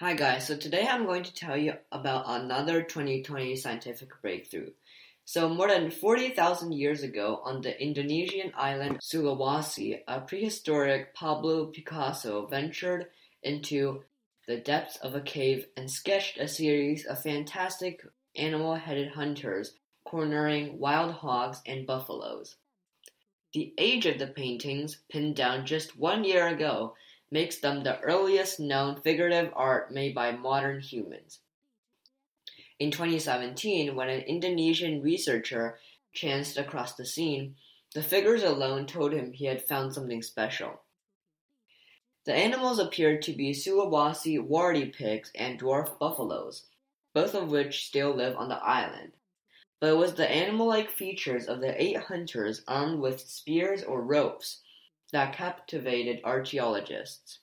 Hi guys, so today I'm going to tell you about another 2020 scientific breakthrough. So, more than 40,000 years ago, on the Indonesian island Sulawesi, a prehistoric Pablo Picasso ventured into the depths of a cave and sketched a series of fantastic animal headed hunters cornering wild hogs and buffaloes. The age of the paintings, pinned down just one year ago, makes them the earliest known figurative art made by modern humans. In 2017, when an Indonesian researcher chanced across the scene, the figures alone told him he had found something special. The animals appeared to be Sulawesi warty pigs and dwarf buffaloes, both of which still live on the island. But it was the animal-like features of the eight hunters armed with spears or ropes that captivated archaeologists.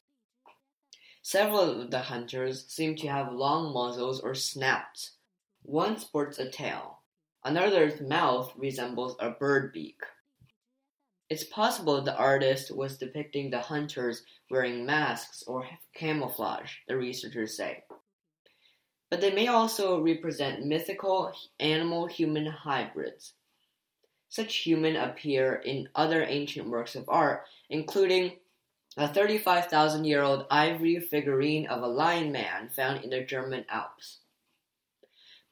Several of the hunters seem to have long muzzles or snouts. One sports a tail. Another's mouth resembles a bird beak. It's possible the artist was depicting the hunters wearing masks or camouflage, the researchers say. But they may also represent mythical animal human hybrids. Such human appear in other ancient works of art, including a 35,000 year old ivory figurine of a lion man found in the German Alps.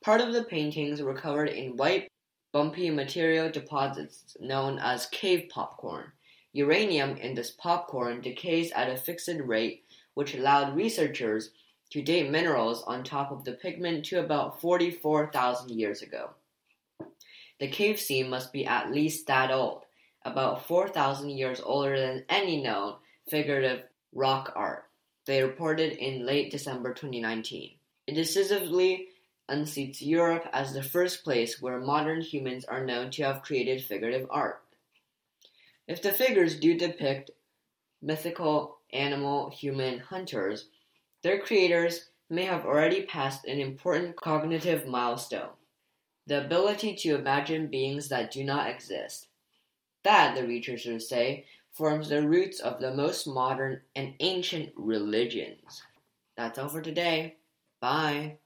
Part of the paintings were covered in white, bumpy material deposits known as cave popcorn. Uranium in this popcorn decays at a fixed rate, which allowed researchers to date minerals on top of the pigment to about 44,000 years ago. The cave scene must be at least that old, about 4,000 years older than any known figurative rock art, they reported in late December 2019. It decisively unseats Europe as the first place where modern humans are known to have created figurative art. If the figures do depict mythical animal human hunters, their creators may have already passed an important cognitive milestone the ability to imagine beings that do not exist. That, the researchers say, forms the roots of the most modern and ancient religions. That's all for today. Bye.